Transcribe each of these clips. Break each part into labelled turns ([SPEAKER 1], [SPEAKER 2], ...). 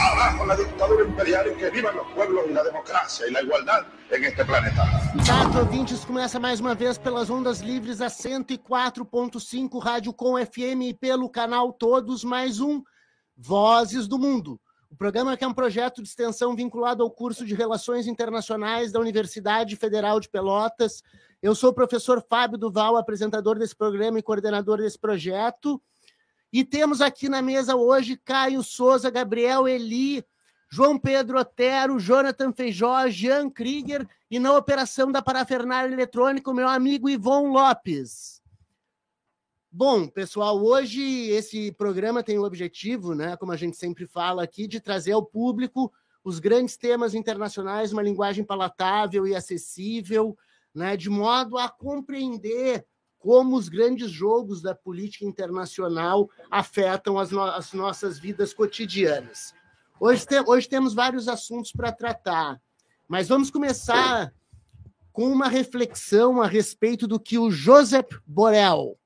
[SPEAKER 1] Abajo la imperial y que vivan los pueblos y la democracia y la igualdad este planeta.
[SPEAKER 2] Ouvintes, começa mais uma vez pelas ondas livres a 104.5 Rádio Com FM e pelo canal Todos Mais Um Vozes do Mundo. O programa que é um projeto de extensão vinculado ao curso de Relações Internacionais da Universidade Federal de Pelotas. Eu sou o professor Fábio Duval, apresentador desse programa e coordenador desse projeto. E temos aqui na mesa hoje Caio Souza, Gabriel Eli, João Pedro Otero, Jonathan Feijó, Jean Krieger e na operação da parafernália eletrônica, o meu amigo Ivon Lopes. Bom, pessoal, hoje esse programa tem o objetivo, né, como a gente sempre fala aqui, de trazer ao público os grandes temas internacionais, uma linguagem palatável e acessível, né, de modo a compreender como os grandes jogos da política internacional afetam as, no as nossas vidas cotidianas. Hoje, te hoje temos vários assuntos para tratar, mas vamos começar com uma reflexão a respeito do que o Josep Borrell,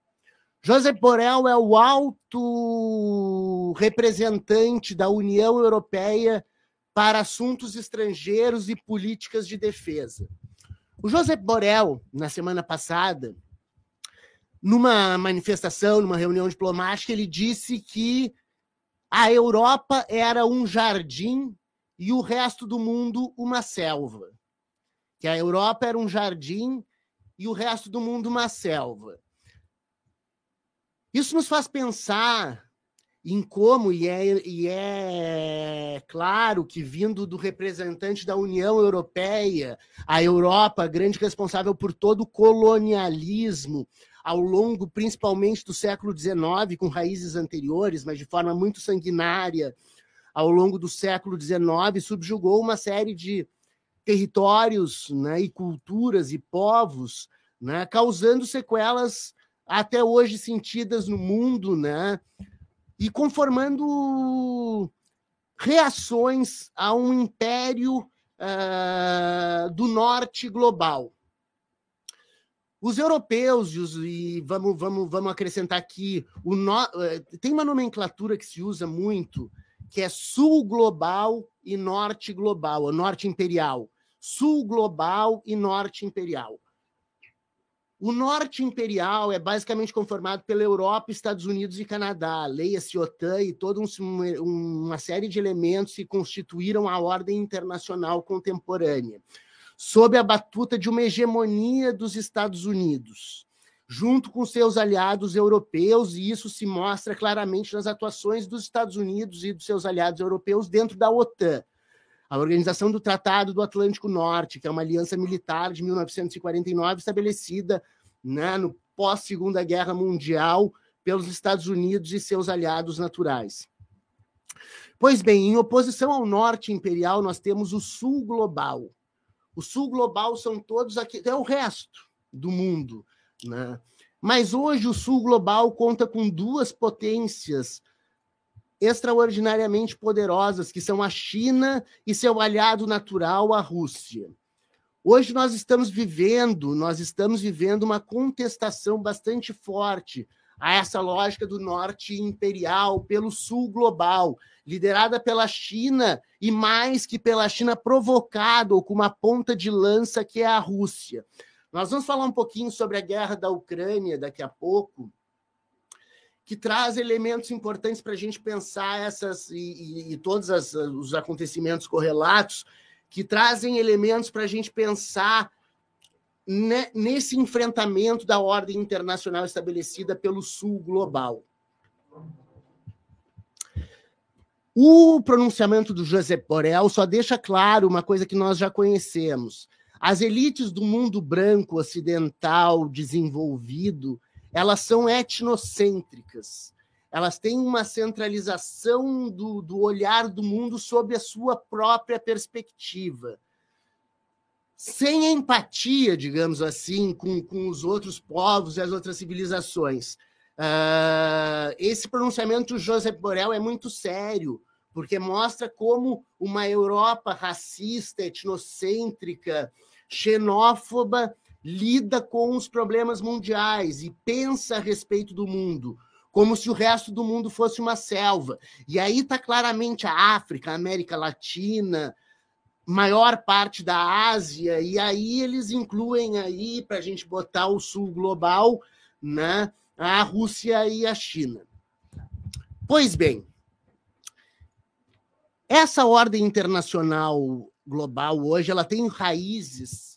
[SPEAKER 2] Josep Borrell é o alto representante da União Europeia para assuntos estrangeiros e políticas de defesa. O Josep Borrell, na semana passada, numa manifestação, numa reunião diplomática, ele disse que a Europa era um jardim e o resto do mundo uma selva. Que a Europa era um jardim e o resto do mundo uma selva. Isso nos faz pensar em como, e é, e é claro que vindo do representante da União Europeia, a Europa, grande responsável por todo o colonialismo, ao longo principalmente do século XIX, com raízes anteriores, mas de forma muito sanguinária, ao longo do século XIX, subjugou uma série de territórios né, e culturas e povos, né, causando sequelas até hoje sentidas no mundo, né? E conformando reações a um império uh, do norte global. Os europeus, e, os, e vamos, vamos, vamos acrescentar aqui, o no, uh, tem uma nomenclatura que se usa muito, que é sul global e norte global, ou norte imperial. Sul global e norte imperial. O norte imperial é basicamente conformado pela Europa, Estados Unidos e Canadá, leia-se OTAN e toda um, uma série de elementos que constituíram a ordem internacional contemporânea, sob a batuta de uma hegemonia dos Estados Unidos, junto com seus aliados europeus, e isso se mostra claramente nas atuações dos Estados Unidos e dos seus aliados europeus dentro da OTAN. A Organização do Tratado do Atlântico Norte, que é uma aliança militar de 1949 estabelecida né, no pós-Segunda Guerra Mundial pelos Estados Unidos e seus aliados naturais. Pois bem, em oposição ao Norte Imperial, nós temos o Sul Global. O Sul Global são todos aqui, é o resto do mundo. Né? Mas hoje o Sul Global conta com duas potências extraordinariamente poderosas, que são a China e seu aliado natural, a Rússia. Hoje nós estamos vivendo, nós estamos vivendo uma contestação bastante forte a essa lógica do norte imperial pelo sul global, liderada pela China e mais que pela China provocado com uma ponta de lança que é a Rússia. Nós vamos falar um pouquinho sobre a guerra da Ucrânia daqui a pouco, que traz elementos importantes para a gente pensar essas e, e, e todos as, os acontecimentos correlatos, que trazem elementos para a gente pensar ne, nesse enfrentamento da ordem internacional estabelecida pelo Sul global. O pronunciamento do José Borrell só deixa claro uma coisa que nós já conhecemos. As elites do mundo branco ocidental desenvolvido elas são etnocêntricas. Elas têm uma centralização do, do olhar do mundo sob a sua própria perspectiva. Sem empatia, digamos assim, com, com os outros povos e as outras civilizações. Uh, esse pronunciamento do Josep Borrell é muito sério, porque mostra como uma Europa racista, etnocêntrica, xenófoba lida com os problemas mundiais e pensa a respeito do mundo, como se o resto do mundo fosse uma selva. E aí está claramente a África, a América Latina, maior parte da Ásia, e aí eles incluem aí, para a gente botar o sul global, né, a Rússia e a China. Pois bem, essa ordem internacional global hoje ela tem raízes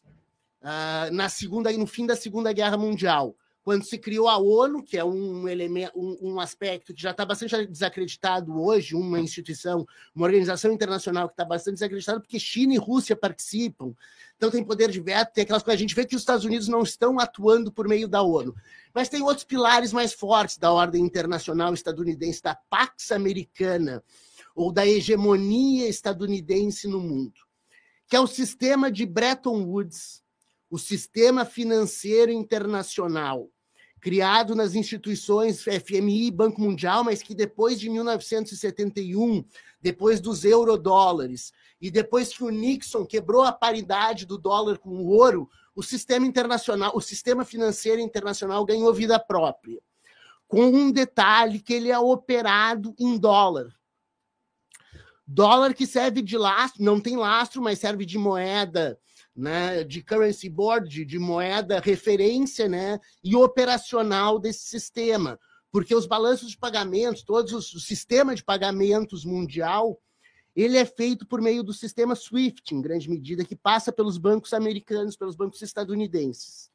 [SPEAKER 2] uh, na segunda no fim da Segunda Guerra Mundial, quando se criou a ONU, que é um elemento, um, um aspecto que já está bastante desacreditado hoje, uma instituição, uma organização internacional que está bastante desacreditada, porque China e Rússia participam, então tem poder de veto, tem aquelas coisas. A gente vê que os Estados Unidos não estão atuando por meio da ONU. Mas tem outros pilares mais fortes da ordem internacional estadunidense, da Pax Americana, ou da hegemonia estadunidense no mundo, que é o sistema de Bretton Woods, o sistema financeiro internacional, criado nas instituições FMI e Banco Mundial, mas que depois de 1971, depois dos eurodólares, e depois que o Nixon quebrou a paridade do dólar com o ouro, o sistema internacional, o sistema financeiro internacional ganhou vida própria. Com um detalhe que ele é operado em dólar. Dólar que serve de lastro, não tem lastro, mas serve de moeda, né, de currency board, de, moeda referência, né, e operacional desse sistema, porque os balanços de pagamentos, todos os, o sistema de pagamentos mundial, ele é feito por meio do sistema SWIFT, em grande medida, que passa pelos bancos americanos, pelos bancos estadunidenses.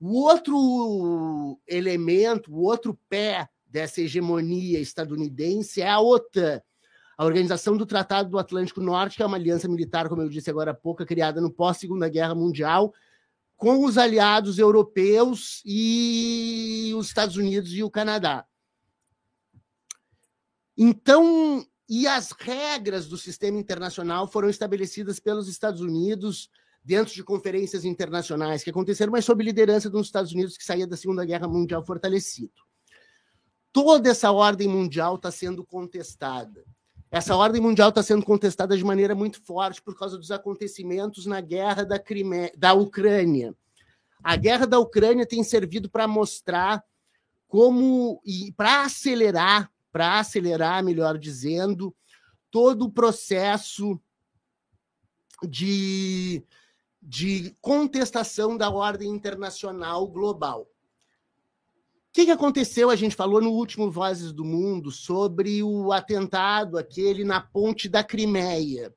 [SPEAKER 2] O outro elemento, o outro pé dessa hegemonia estadunidense é a OTAN, a Organização do Tratado do Atlântico Norte, que é uma aliança militar, como eu disse agora há pouco, criada no pós-Segunda Guerra Mundial, com os aliados europeus e os Estados Unidos e o Canadá. Então, e as regras do sistema internacional foram estabelecidas pelos Estados Unidos dentro de conferências internacionais que aconteceram, mas sob liderança dos Estados Unidos, que saía da Segunda Guerra Mundial fortalecido. Toda essa ordem mundial está sendo contestada. Essa ordem mundial está sendo contestada de maneira muito forte por causa dos acontecimentos na guerra da, da Ucrânia. A guerra da Ucrânia tem servido para mostrar como e para acelerar, para acelerar, melhor dizendo, todo o processo de, de contestação da ordem internacional global que, que aconteceu? A gente falou no último Vozes do Mundo sobre o atentado aquele na ponte da Crimeia.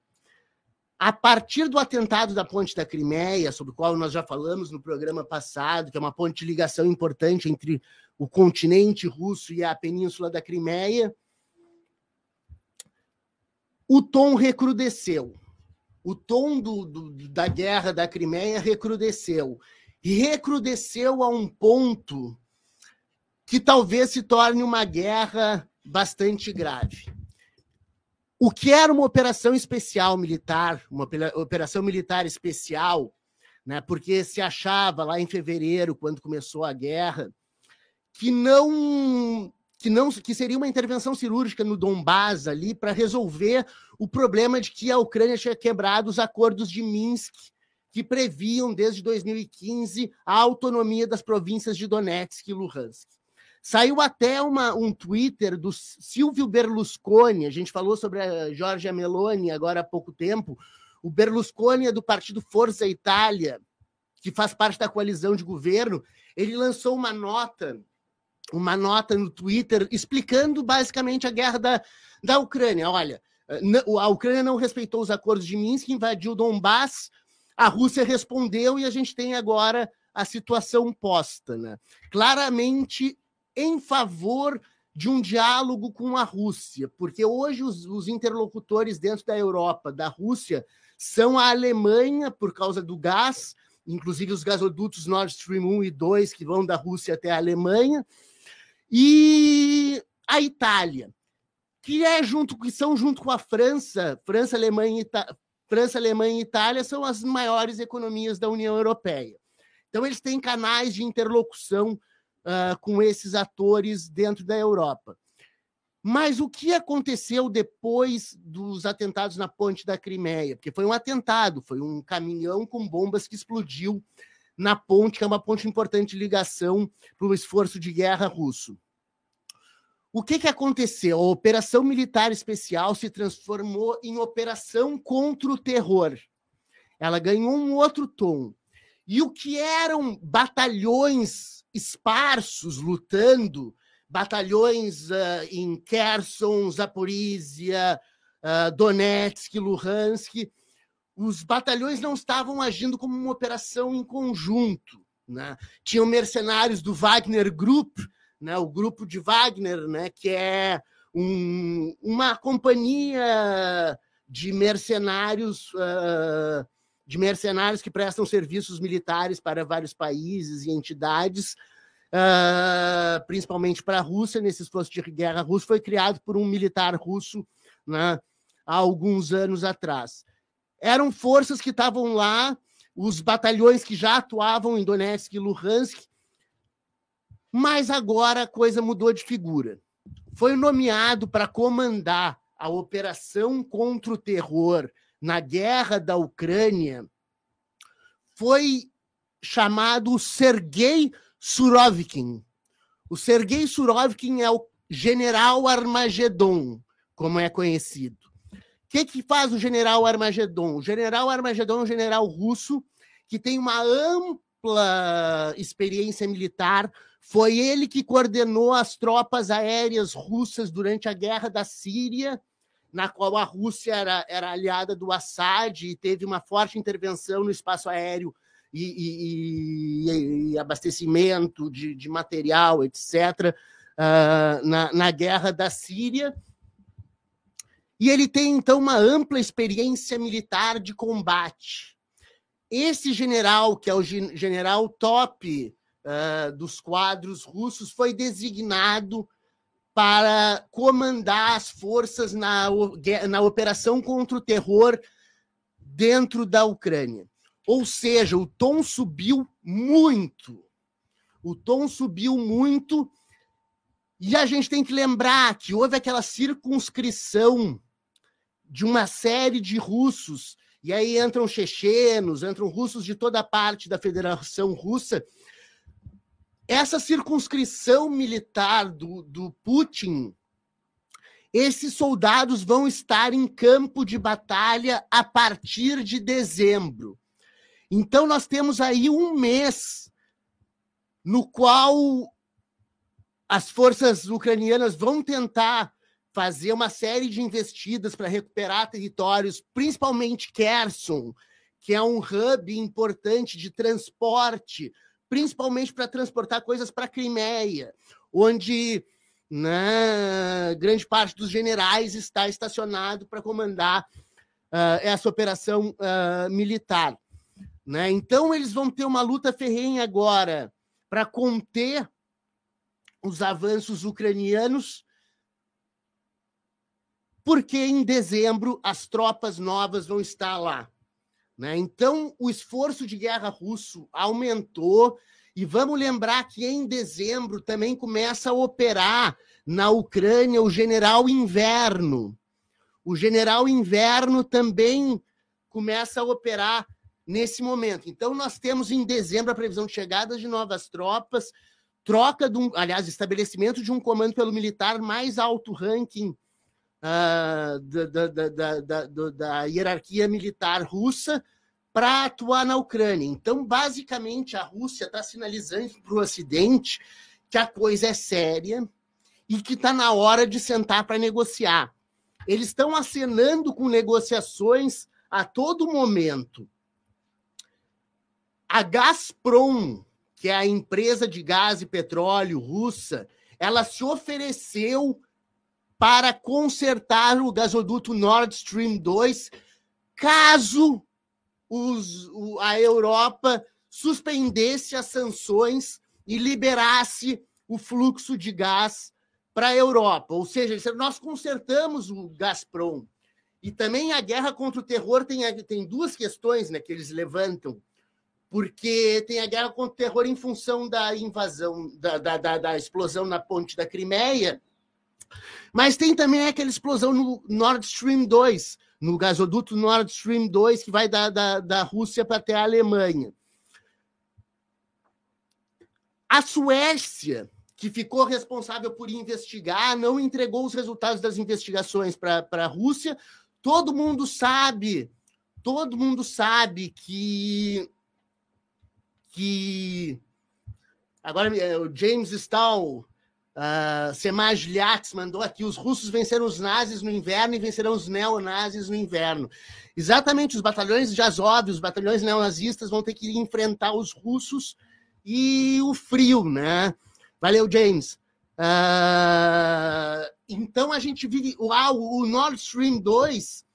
[SPEAKER 2] A partir do atentado da ponte da Crimeia, sobre o qual nós já falamos no programa passado, que é uma ponte de ligação importante entre o continente russo e a península da Crimeia, o tom recrudesceu. O tom do, do, da guerra da Crimeia recrudesceu. E recrudesceu a um ponto que talvez se torne uma guerra bastante grave. O que era uma operação especial militar, uma operação militar especial, né, porque se achava lá em fevereiro, quando começou a guerra, que não que não que seria uma intervenção cirúrgica no Donbás ali para resolver o problema de que a Ucrânia tinha quebrado os acordos de Minsk que previam desde 2015 a autonomia das províncias de Donetsk e Luhansk. Saiu até uma, um Twitter do Silvio Berlusconi, a gente falou sobre a Giorgia Meloni agora há pouco tempo. O Berlusconi é do partido Forza Itália, que faz parte da coalizão de governo. Ele lançou uma nota, uma nota no Twitter explicando basicamente a guerra da, da Ucrânia. Olha, a Ucrânia não respeitou os acordos de Minsk, invadiu Donbass, a Rússia respondeu e a gente tem agora a situação posta. Né? Claramente em favor de um diálogo com a Rússia, porque hoje os, os, interlocutores dentro da Europa, da Rússia, são a Alemanha, por causa do gás, inclusive os gasodutos Nord Stream 1 e 2, que vão da Rússia até a Alemanha, e a Itália, que é junto que são junto com a França, França, Alemanha, França, Alemanha e Itália são as maiores economias da União Europeia. Então eles têm canais de interlocução uh, com esses atores dentro da Europa. Mas o que aconteceu depois dos atentados na ponte da Crimeia? Porque foi um atentado, foi um caminhão com bombas que explodiu na ponte, que é uma ponte importante de ligação para o esforço de guerra russo. O que, que aconteceu? A operação militar especial se transformou em operação contra o terror. Ela ganhou um outro tom. E o que eram batalhões esparsos lutando, batalhões uh, em Kherson, Zaporizhia, uh, Donetsk, Luhansk, os batalhões não estavam agindo como uma operação em conjunto. Né? Tinham mercenários do Wagner Group, né, o grupo de Wagner, né, que é um, uma companhia de mercenários uh, de mercenários que prestam serviços militares para vários países e entidades, uh, principalmente para a Rússia, nesse esforço de guerra russo, foi criado por um militar russo né, há alguns anos atrás. Eram forças que estavam lá, os batalhões que já atuavam em Donetsk e Luhansk, mas agora a coisa mudou de figura. Foi nomeado para comandar a operação contra o terror na guerra da Ucrânia, foi chamado Sergei Surovikin. O Sergei Surovikin é o general Armagedon, como é conhecido. O que, que faz o general Armagedon? O general Armagedon é um general russo que tem uma ampla experiência militar foi ele que coordenou as tropas aéreas russas durante a guerra da Síria, na qual a Rússia era, era aliada do Assad e teve uma forte intervenção no espaço aéreo e, e, e abastecimento de, de, material, etc., uh, na, na guerra da Síria. E ele tem, então, uma ampla experiência militar de combate. Esse general, que é o general top uh, dos quadros russos, foi designado para comandar as forças na, na operação contra o terror dentro da Ucrânia. Ou seja, o tom subiu muito. O tom subiu muito. E a gente tem que lembrar que houve aquela circunscrição de uma série de russos, e aí entram chechenos, entram russos de toda parte da Federação Russa, essa circunscrição militar do, do Putin, esses soldados vão estar em campo de batalha a partir de dezembro. Então, nós temos aí um mês no qual as forças ucranianas vão tentar fazer uma série de investidas para recuperar territórios, principalmente Kherson, que é um hub importante de transporte principalmente para transportar coisas para a Crimeia, onde né, grande parte dos generais está estacionado para comandar uh, essa operação uh, militar. Né? Então, eles vão ter uma luta ferrenha agora para conter os avanços ucranianos, porque em dezembro as tropas novas vão estar lá. Né? Então, o esforço de guerra russo aumentou, e vamos lembrar que em dezembro também começa a operar na Ucrânia o general Inverno. O general Inverno também começa a operar nesse momento. Então, nós temos em dezembro a previsão de chegada de novas tropas, troca de um, aliás, estabelecimento de um comando pelo militar mais alto ranking uh, da, da, da, da, hierarquia militar russa para atuar na Ucrânia. Então, basicamente, a Rússia está sinalizando para o Ocidente que a coisa é séria e que está na hora de sentar para negociar. Eles estão acenando com negociações a todo momento. A Gazprom, que é a empresa de gás e petróleo russa, ela se ofereceu para consertar o gasoduto Nord Stream 2, caso os, a Europa suspendesse as sanções e liberasse o fluxo de gás para a Europa. Ou seja, nós consertamos o Gazprom. E também a guerra contra o terror tem, tem duas questões né, que eles levantam. Porque tem a guerra contra o terror em função da invasão, da, da, da, da explosão na ponte da Crimeia, mas tem também aquela explosão no Nord Stream 2, no gasoduto Nord Stream 2, que vai da, da, da Rússia para até a Alemanha. A Suécia, que ficou responsável por investigar, não entregou os resultados das investigações para a Rússia. Todo mundo sabe, todo mundo sabe que que agora é, o James Stahl, uh, Semaj Lyats mandou aqui: os russos venceram os nazis no inverno e vencerão os neonazis no inverno. Exatamente, os batalhões de Azov, os batalhões neonazistas vão ter que enfrentar os russos e o frio, né? Valeu, James. Uh, então a gente vive. Uau, o Nord Stream 2,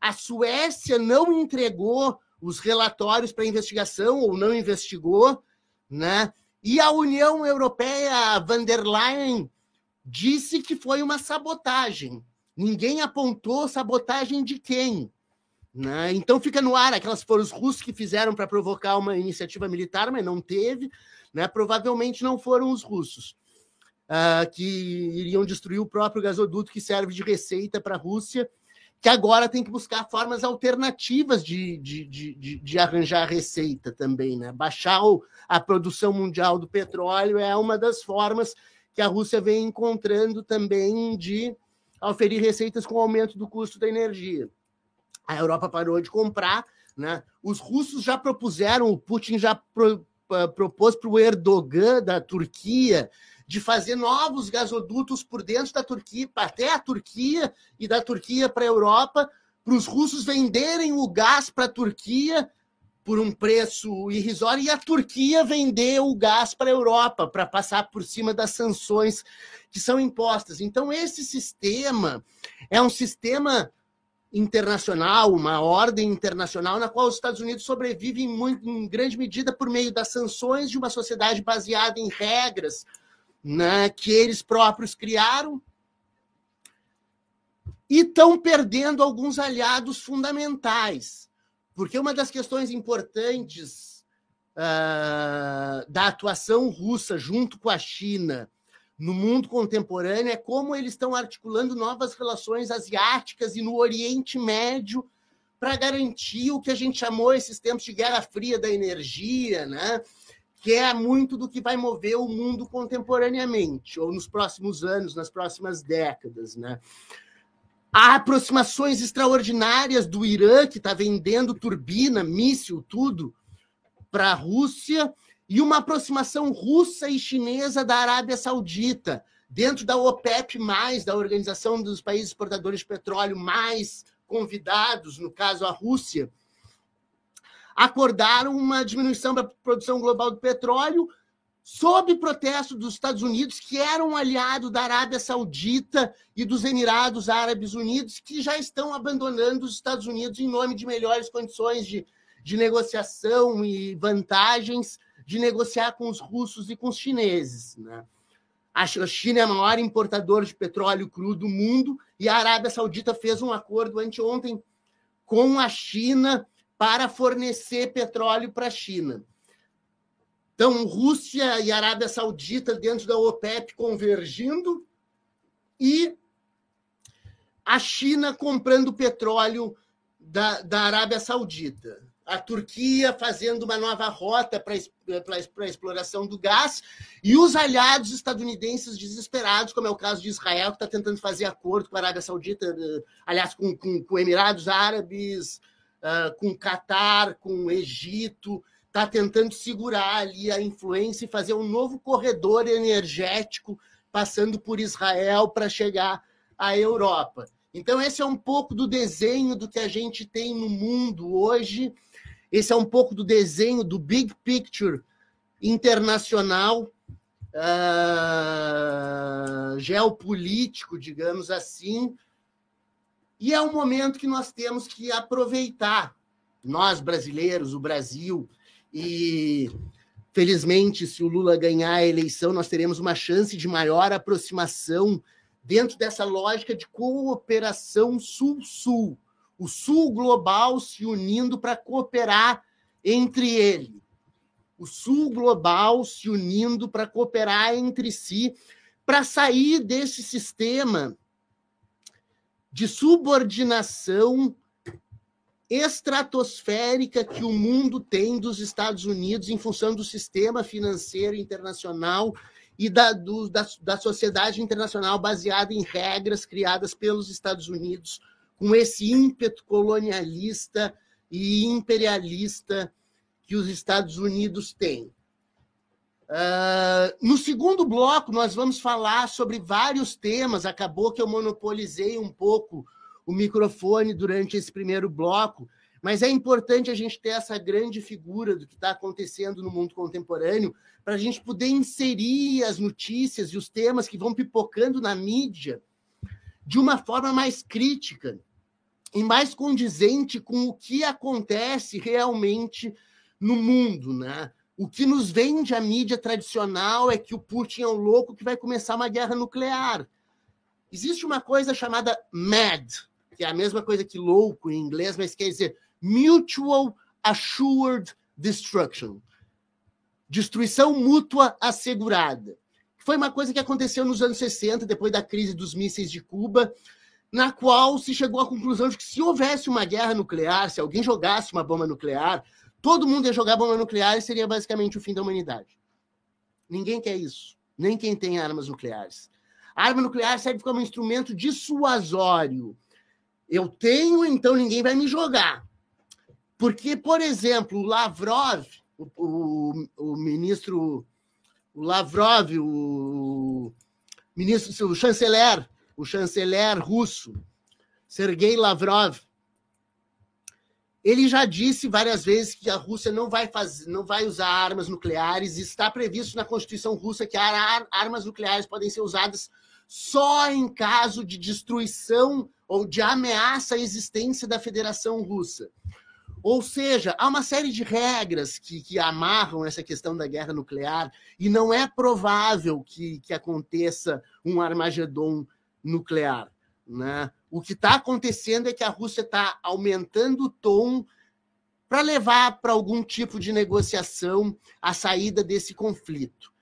[SPEAKER 2] a Suécia não entregou os relatórios para investigação ou não investigou, né? E a União Europeia, van der Leyen, disse que foi uma sabotagem. Ninguém apontou sabotagem de quem. Né? Então fica no ar, aquelas foram os russos que fizeram para provocar uma iniciativa militar, mas não teve. Né? Provavelmente não foram os russos uh, que iriam destruir o próprio gasoduto que serve de receita para a Rússia que agora tem que buscar formas alternativas de, de, de, de, arranjar receita também. Né? Baixar o, a produção mundial do petróleo é uma das formas que a Rússia vem encontrando também de oferir receitas com o aumento do custo da energia. A Europa parou de comprar, né? os russos já propuseram, o Putin já pro, propôs para o Erdogan da Turquia de fazer novos gasodutos por dentro da Turquia, até a Turquia e da Turquia para a Europa, para os russos venderem o gás para a Turquia por um preço irrisório e a Turquia vender o gás para a Europa para passar por cima das sanções que são impostas. Então esse sistema é um sistema internacional, uma ordem internacional na qual os Estados Unidos sobrevivem muito, em grande medida por meio das sanções de uma sociedade baseada em regras, né, que eles próprios criaram e estão perdendo alguns aliados fundamentais. Porque uma das questões importantes uh, da atuação russa junto com a China no mundo contemporâneo é como eles estão articulando novas relações asiáticas e no Oriente Médio para garantir o que a gente chamou esses tempos de Guerra Fria da energia, né? Que é muito do que vai mover o mundo contemporaneamente, ou nos próximos anos, nas próximas décadas. Né? Há aproximações extraordinárias do Irã, que está vendendo turbina, míssil, tudo, para a Rússia, e uma aproximação russa e chinesa da Arábia Saudita, dentro da OPEP, da Organização dos Países Exportadores de Petróleo, mais convidados, no caso a Rússia acordaram uma diminuição da produção global do petróleo sob protesto dos Estados Unidos, que era um aliado da Arábia Saudita e dos Emirados Árabes Unidos, que já estão abandonando os Estados Unidos em nome de melhores condições de, de negociação e vantagens de negociar com os russos e com os chineses. Né? A China é o maior importador de petróleo cru do mundo e a Arábia Saudita fez um acordo anteontem com a China para fornecer petróleo para a China. Então, Rússia e Arábia Saudita dentro da OPEP convergindo e a China comprando petróleo da, da Arábia Saudita. A Turquia fazendo uma nova rota para a exploração do gás e os aliados estadunidenses desesperados, como é o caso de Israel, que está tentando fazer acordo com a Arábia Saudita, eh, aliás, com, com, com Emirados Árabes, uh, com Catar, com Egito, está tentando segurar ali a influência e fazer um novo corredor energético passando por Israel para chegar à Europa. Então, esse é um pouco do desenho do que a gente tem no mundo hoje. Esse é um pouco do desenho do big picture internacional, uh, geopolítico, digamos assim, e é um momento que nós temos que aproveitar, nós brasileiros, o Brasil, e felizmente, se o Lula ganhar a eleição, nós teremos uma chance de maior aproximação dentro dessa lógica de cooperação sul-sul, o sul global se unindo para cooperar entre ele. O sul global se unindo para cooperar entre si, para sair desse sistema de subordinação estratosférica que o mundo tem dos Estados Unidos em função do sistema financeiro internacional e da, do, da, da sociedade internacional baseada em regras criadas pelos Estados Unidos, com esse ímpeto colonialista e imperialista que os Estados Unidos têm. Uh, no segundo bloco, nós vamos falar sobre vários temas. Acabou que eu monopolizei um pouco o microfone durante esse primeiro bloco, mas é importante a gente ter essa grande figura do que está acontecendo no mundo contemporâneo para a gente poder inserir as notícias e os temas que vão pipocando na mídia de uma forma mais crítica e mais condizente com o que acontece realmente no mundo, né? O que nos vende a mídia tradicional é que o Putin é um louco que vai começar uma guerra nuclear. Existe uma coisa chamada MAD, que é a mesma coisa que louco em inglês, mas quer dizer Mutual Assured Destruction. Destruição mútua assegurada. Foi uma coisa que aconteceu nos anos 60, depois da crise dos mísseis de Cuba, na qual se chegou à conclusão de que se houvesse uma guerra nuclear, se alguém jogasse uma bomba nuclear, todo mundo ia jogar bomba nuclear e seria basicamente o fim da humanidade. Ninguém quer isso, nem quem tem armas nucleares. A arma nuclear serve como instrumento dissuasório eu tenho, então ninguém vai me jogar. Porque, por exemplo, o Lavrov, o, o, o ministro, o Lavrov, o ministro, o chanceler, o chanceler russo, Sergei Lavrov, ele já disse várias vezes que a Rússia não vai fazer, não vai usar armas nucleares. Está previsto na Constituição russa que armas nucleares podem ser usadas só em caso de destruição ou de ameaça à existência da Federação Russa. Ou seja, há uma série de regras que, que amarram essa questão da guerra nuclear, e não é provável que, que aconteça um Armagedon nuclear. Né? O que está acontecendo é que a Rússia está aumentando o tom para levar para algum tipo de negociação a saída desse conflito.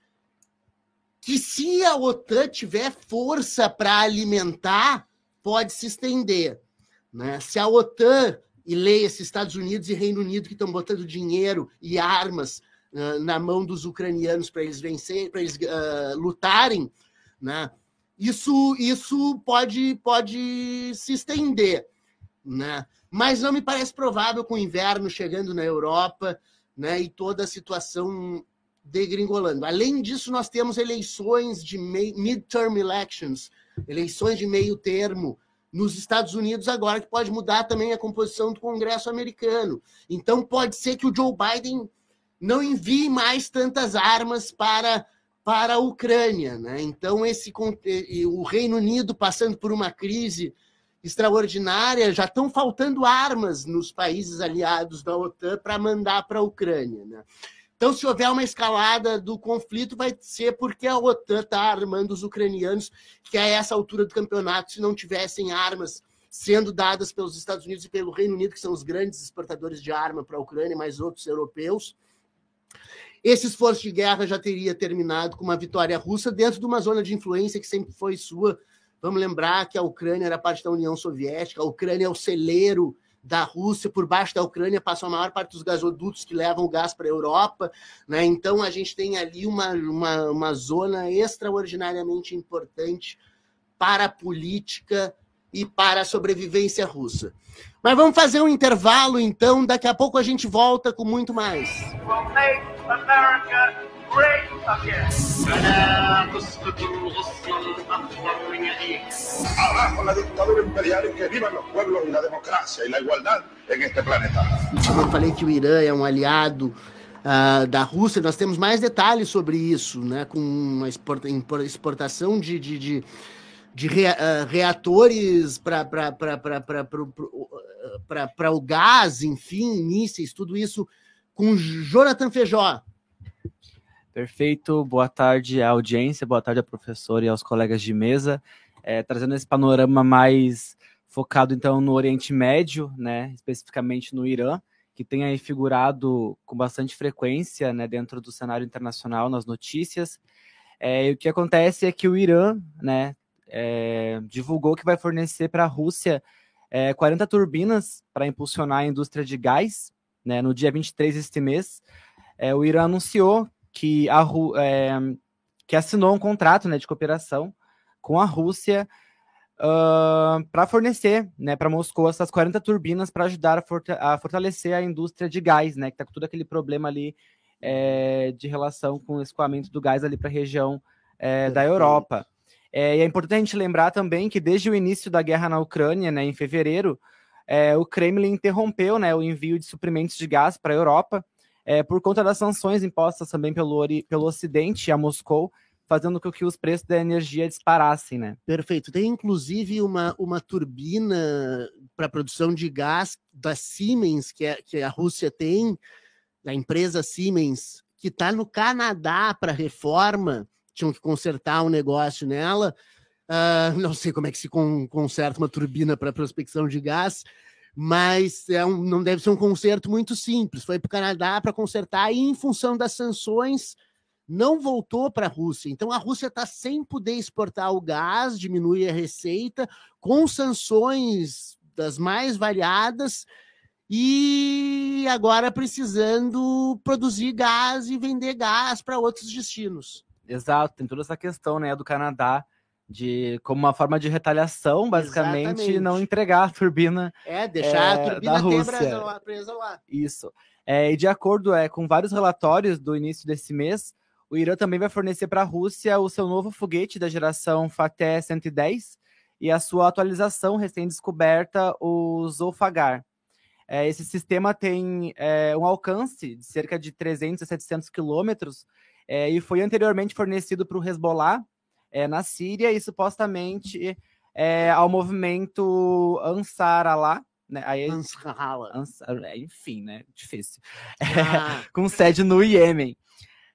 [SPEAKER 2] Que se a OTAN tiver força para alimentar, pode se estender. Né? Se a OTAN e leia-se Estados Unidos e Reino Unido que estão botando dinheiro e armas uh, na mão dos ucranianos para eles vencerem, para eles uh, lutarem, né? Isso, isso pode, pode se estender, né? Mas não me parece provável com o inverno chegando na Europa, né? E toda a situação degringolando. Além disso, nós temos eleições de midterm elections eleições de meio termo nos Estados Unidos agora, que pode mudar também a composição do Congresso americano. Então, pode ser que o Joe Biden não envie mais tantas armas para, para a Ucrânia. Né? Então, esse, o Reino Unido passando por uma crise extraordinária, já estão faltando armas nos países aliados da OTAN para mandar para a Ucrânia. Né? Então, se houver uma escalada do conflito, vai ser porque a OTAN está armando os ucranianos, que a essa altura do campeonato, se não tivessem armas sendo dadas pelos Estados Unidos e pelo Reino Unido, que são os grandes exportadores de arma para a Ucrânia, mais outros europeus, esse esforço de guerra já teria terminado com uma vitória russa dentro de uma zona de influência que sempre foi sua. Vamos lembrar que a Ucrânia era parte da União Soviética, a Ucrânia é o celeiro da Rússia, por baixo da Ucrânia, passam a maior parte dos gasodutos que levam o gás para a Europa. Né? Então, a gente tem ali uma, uma, uma zona extraordinariamente importante para a política e para a sobrevivência russa. Mas vamos fazer um intervalo, então. Daqui a pouco a gente volta com muito mais.
[SPEAKER 1] Abajo la dictadura imperial y que vivan los pueblos y la democracia y la igualdad en este planeta.
[SPEAKER 2] Eu falei que o Irã é um aliado uh, da Rússia, nós temos mais detalhes sobre isso, né? com uma exportação de, de, de, de uh, reatores para o gás, enfim, mísseis, tudo isso com Jonathan Feijó.
[SPEAKER 3] Perfeito, boa tarde à audiência, boa tarde à professora e aos colegas de mesa, é, trazendo esse panorama mais focado então no Oriente Médio, né, especificamente no Irã, que tem aí figurado com bastante frequência né, dentro do cenário internacional nas notícias. É, o que acontece é que o Irã né, é, divulgou que vai fornecer para a Rússia é, 40 turbinas para impulsionar a indústria de gás. Né? No dia 23 deste mês, é, o Irã anunciou que, a, é, que assinou um contrato né, de cooperação com a Rússia uh, para fornecer né, para Moscou essas 40 turbinas para ajudar a, forta a, fortalecer a indústria de gás, né, que está com todo aquele problema ali é, de relação com o escoamento do gás ali para a região é, da Europa. É, e é importante a gente lembrar também que desde o início da guerra na Ucrânia, né, em fevereiro, é, o Kremlin interrompeu né, o envio de suprimentos de gás para a Europa é, por conta das sanções impostas também pelo, pelo Ocidente a Moscou, fazendo com que os preços da energia disparassem, né?
[SPEAKER 2] Perfeito. Tem inclusive uma, uma turbina para produção de gás da Siemens, que, é, que a Rússia tem, da empresa Siemens, que está no Canadá para reforma, tinham que consertar um negócio nela. Uh, não sei como é que se con conserta uma turbina para prospecção de gás, mas é um, não deve ser um conserto muito simples. Foi para o Canadá para consertar e, em função das sanções, não voltou para a Rússia. Então a Rússia está sem poder exportar o gás, diminui a receita, com sanções das mais variadas e agora precisando produzir gás e vender gás para outros destinos.
[SPEAKER 3] Exato, tem toda essa questão né, do Canadá de como uma forma de retaliação, basicamente, Exatamente. não entregar a turbina.
[SPEAKER 2] É, deixar é, a turbina da Rússia. presa lá.
[SPEAKER 3] Isso. É, e de acordo é, com vários relatórios do início desse mês, o Irã também vai fornecer para a Rússia o seu novo foguete da geração Fateh 110 e a sua atualização recém-descoberta, o Zolfagar. É, esse sistema tem é, um alcance de cerca de 300 a 700 quilômetros é, e foi anteriormente fornecido para o Hezbollah, é, na Síria e supostamente é, ao movimento Ansar Allah, né? Aí, Ansar, é, enfim, né? Difícil. Ah. com sede no Iêmen.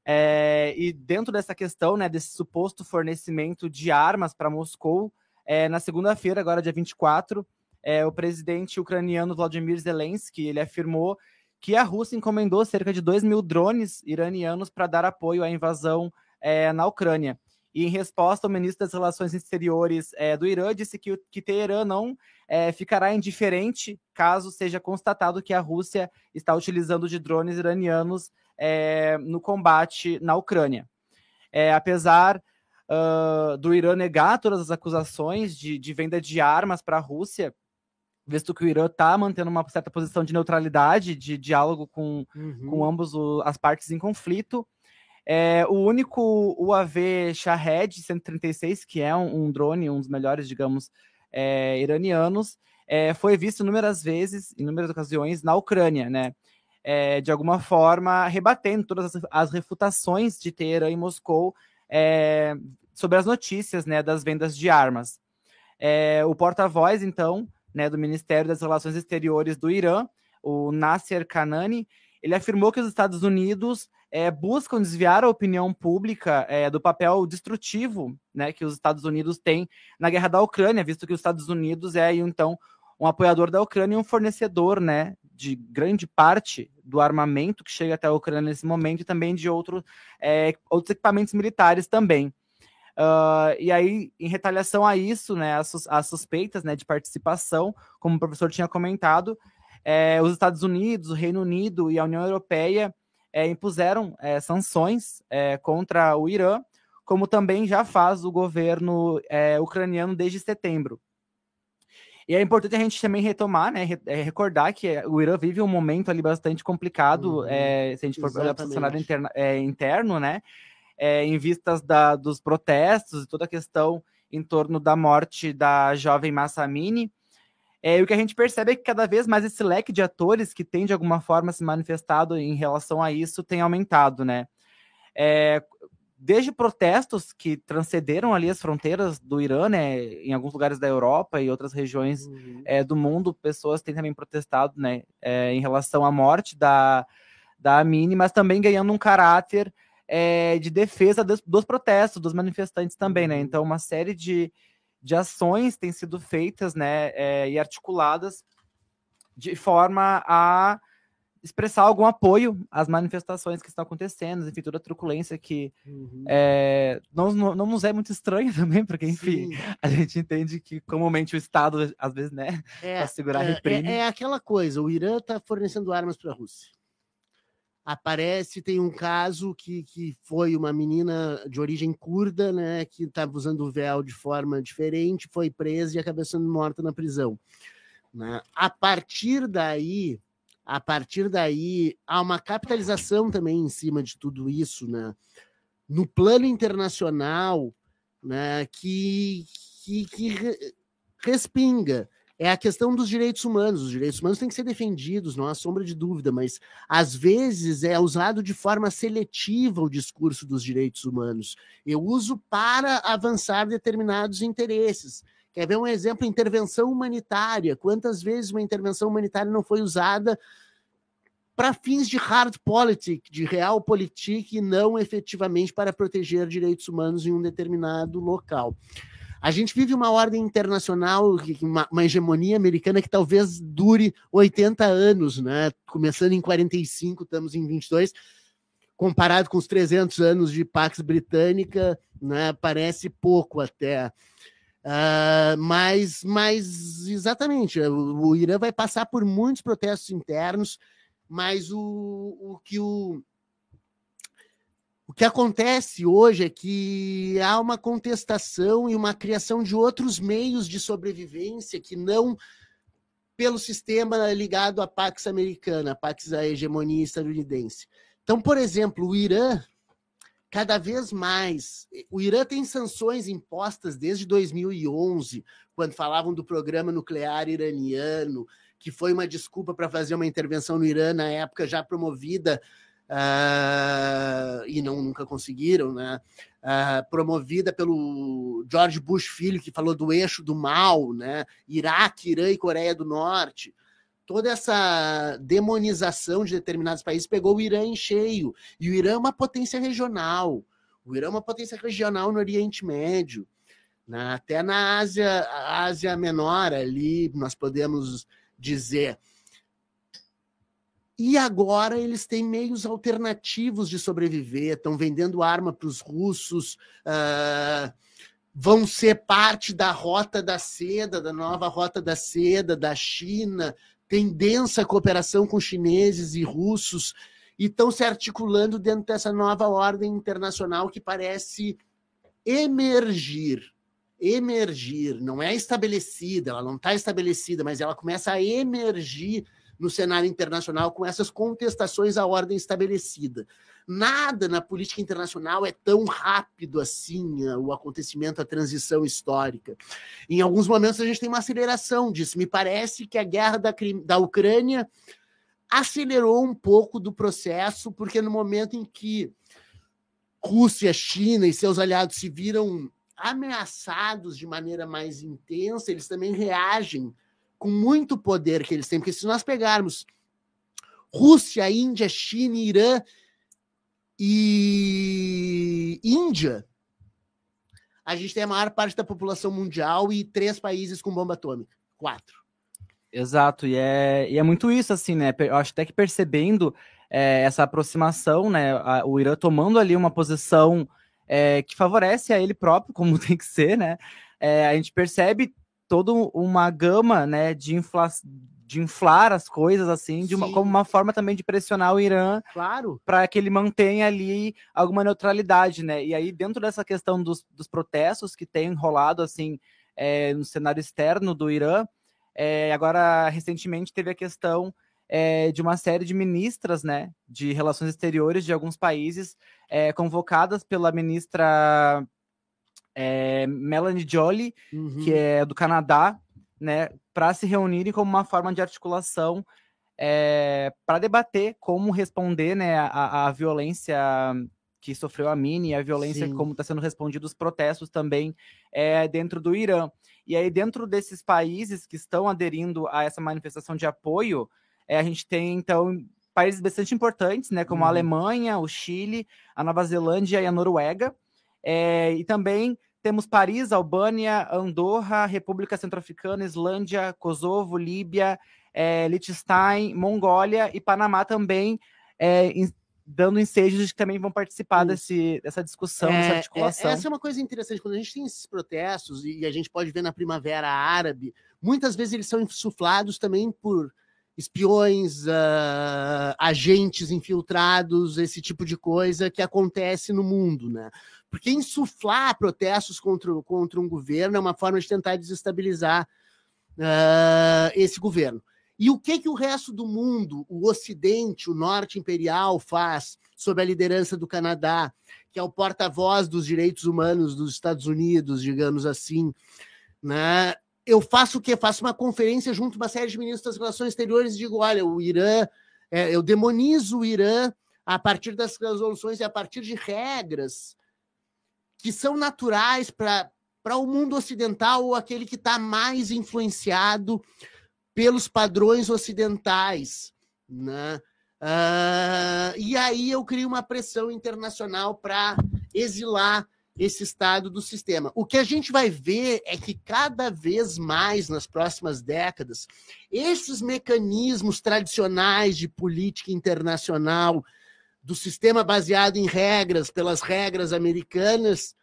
[SPEAKER 3] É, e dentro dessa questão, né, desse suposto fornecimento de armas para Moscou, é, na segunda-feira, agora dia 24, é, o presidente ucraniano Vladimir Zelensky ele afirmou que a Rússia encomendou cerca de 2 mil drones iranianos para dar apoio à invasão é, na Ucrânia. E em resposta, o ministro das Relações Exteriores é, do Irã disse que, que Teherã não é, ficará indiferente caso seja constatado que a Rússia está utilizando de drones iranianos é, no combate na Ucrânia. É, apesar uh, do Irã negar todas as acusações de, de venda de armas para a Rússia, visto que o Irã está mantendo uma certa posição de neutralidade, de diálogo com, uhum. com ambos o, as partes em conflito, é, o único UAV Shahed 136, que é um, um drone, um dos melhores, digamos, é, iranianos, é, foi visto inúmeras vezes, em inúmeras ocasiões, na Ucrânia, né? É, de alguma forma, rebatendo todas as, as refutações de Teherã e Moscou é, sobre as notícias né, das vendas de armas. É, o porta-voz, então, né, do Ministério das Relações Exteriores do Irã, o Nasser Kanani, ele afirmou que os Estados Unidos é, buscam desviar a opinião pública é, do papel destrutivo né, que os Estados Unidos têm na guerra da Ucrânia, visto que os Estados Unidos é, então, um apoiador da Ucrânia e um fornecedor né, de grande parte do armamento que chega até a Ucrânia nesse momento e também de outro, é, outros equipamentos militares também. Uh, e aí, em retaliação a isso, né, as, as suspeitas né, de participação, como o professor tinha comentado, é, os Estados Unidos, o Reino Unido e a União Europeia é, impuseram é, sanções é, contra o Irã, como também já faz o governo é, ucraniano desde setembro. E é importante a gente também retomar, né, é, recordar que o Irã vive um momento ali bastante complicado, uhum, se a gente for olhar para o cenário interno, interno né, em vistas da, dos protestos e toda a questão em torno da morte da jovem Massa Amini, é, e o que a gente percebe é que cada vez mais esse leque de atores que tem de alguma forma se manifestado em relação a isso tem aumentado, né? É, desde protestos que transcenderam ali as fronteiras do Irã, né, em alguns lugares da Europa e outras regiões uhum. é, do mundo, pessoas têm também protestado, né, é, em relação à morte da, da Amini, mas também ganhando um caráter é, de defesa dos, dos, protestos, dos manifestantes também, né, uhum. então uma série de, de ações têm sido feitas né, é, e articuladas de forma a expressar algum apoio às manifestações que estão acontecendo, enfim, toda a truculência que uhum. é, não, não, não, nos é muito estranha também, porque, enfim, Sim. a gente entende que comumente o Estado, às vezes, né, é, para segurar
[SPEAKER 2] é,
[SPEAKER 3] reprime.
[SPEAKER 2] É, é aquela coisa, o Irã está fornecendo armas para a Rússia. Aparece, tem um caso que, que foi uma menina de origem curda, né, que estava usando o véu de forma diferente, foi presa e acabou sendo morta na prisão. Né? A partir daí, a partir daí, há uma capitalização também em cima de tudo isso, né? No plano internacional, né, que, que, que respinga. É a questão dos direitos humanos. Os direitos humanos têm que ser defendidos, não há sombra de dúvida, mas às vezes é usado de forma seletiva o discurso dos direitos humanos. Eu uso para avançar determinados interesses. Quer ver um exemplo? Intervenção humanitária. Quantas vezes uma intervenção humanitária não foi usada para fins de hard politics, de realpolitik, e não efetivamente para proteger direitos humanos em um determinado local? A gente vive uma ordem internacional, uma, uma, hegemonia americana que talvez dure 80 anos, né? Começando em 45, estamos em 22, comparado com os 300 anos de Pax Britânica, né? Parece pouco até. Uh, mas, mas, exatamente, o, o, Irã vai passar por muitos protestos internos, mas o, o que o, o que acontece hoje é que há uma contestação e uma criação de outros meios de sobrevivência que não pelo sistema ligado à Pax americana, a Pax a hegemonia estadunidense. Então, por exemplo, o Irã cada vez mais. O Irã tem sanções impostas desde 2011, quando falavam do programa nuclear iraniano, que foi uma desculpa para fazer uma intervenção no Irã, na época já promovida, uh, e não nunca conseguiram, né? Uh, promovida pelo George Bush filho, que falou do eixo do mal, né? Iraque, Irã e Coreia do Norte toda essa demonização de determinados países pegou o Irã em cheio. E o Irã é uma potência regional. O Irã é uma potência regional no Oriente Médio. Né? Até na Ásia, Ásia Menor, ali, nós podemos dizer. E agora eles têm meios alternativos de sobreviver, estão vendendo arma para os russos, uh, vão ser parte da rota da seda, da nova rota da seda da China, tem densa cooperação com chineses e russos e estão se articulando dentro dessa nova ordem internacional que parece emergir. Emergir, não é estabelecida, ela não está estabelecida, mas ela começa a emergir no cenário internacional com essas contestações à ordem estabelecida. Nada na política internacional é tão rápido assim eh, o acontecimento, a transição histórica. Em alguns momentos a gente tem uma aceleração disso. Me parece que a guerra da, da Ucrânia acelerou um pouco do processo, porque no momento em que Rússia, China e seus aliados se viram ameaçados de maneira mais intensa, eles também reagem com muito poder que eles têm. Porque se nós pegarmos Rússia, Índia, China, Irã e Índia, a gente tem a maior parte da população mundial e três países com bomba atômica. Quatro.
[SPEAKER 3] Exato, e é, e é muito isso, assim, né? Eu acho até que percebendo é, essa aproximação, né? A, o Irã tomando ali uma posição é, que favorece a ele próprio, como tem que ser, né? É, a gente percebe toda uma gama, né, de inflação de inflar as coisas assim, de uma, como uma forma também de pressionar o Irã,
[SPEAKER 2] claro,
[SPEAKER 3] para que ele mantenha ali alguma neutralidade, né? E aí dentro dessa questão dos, dos protestos que tem rolado assim é, no cenário externo do Irã, é, agora recentemente teve a questão é, de uma série de ministras, né, de relações exteriores de alguns países, é, convocadas pela ministra é, Melanie Jolie, uhum. que é do Canadá, né, para se reunirem como uma forma de articulação é, para debater como responder né, a, a, violência que sofreu a Mini, a violência Sim. como está sendo respondido os protestos também é, dentro do Irã. E aí, dentro desses países que estão aderindo a essa manifestação de apoio, é, a gente tem, então, países bastante importantes, né, como uhum. a Alemanha, o Chile, a Nova Zelândia e a Noruega. É, e também temos Paris, Albânia, Andorra, República Centro-Africana, Islândia, Kosovo, Líbia, é, Liechtenstein, Mongólia e Panamá também é, em, dando ensejos de que também vão participar desse, dessa discussão, é, dessa é, articulação.
[SPEAKER 2] essa é uma coisa interessante. Quando a gente tem esses protestos, e a gente pode ver na Primavera Árabe, muitas vezes eles são insuflados também por espiões, uh, agentes infiltrados, esse tipo de coisa que acontece no mundo, né? Porque insuflar protestos contra, contra um governo é uma forma de tentar desestabilizar uh, esse governo. E o que, que o resto do mundo, o Ocidente, o Norte Imperial, faz sob a liderança do Canadá, que é o porta-voz dos direitos humanos dos Estados Unidos, digamos assim, né? eu faço o quê? Faço uma conferência junto a uma série de ministros das relações exteriores e digo: olha, o Irã, é, eu demonizo o Irã a partir das resoluções e a partir de regras que são naturais para o mundo ocidental ou aquele que está mais influenciado pelos padrões ocidentais. Né? Uh, e aí eu crio uma pressão internacional para exilar esse estado do sistema. O que a gente vai ver é que cada vez mais nas próximas décadas, esses mecanismos tradicionais de política internacional, do sistema baseado em regras, pelas regras americanas,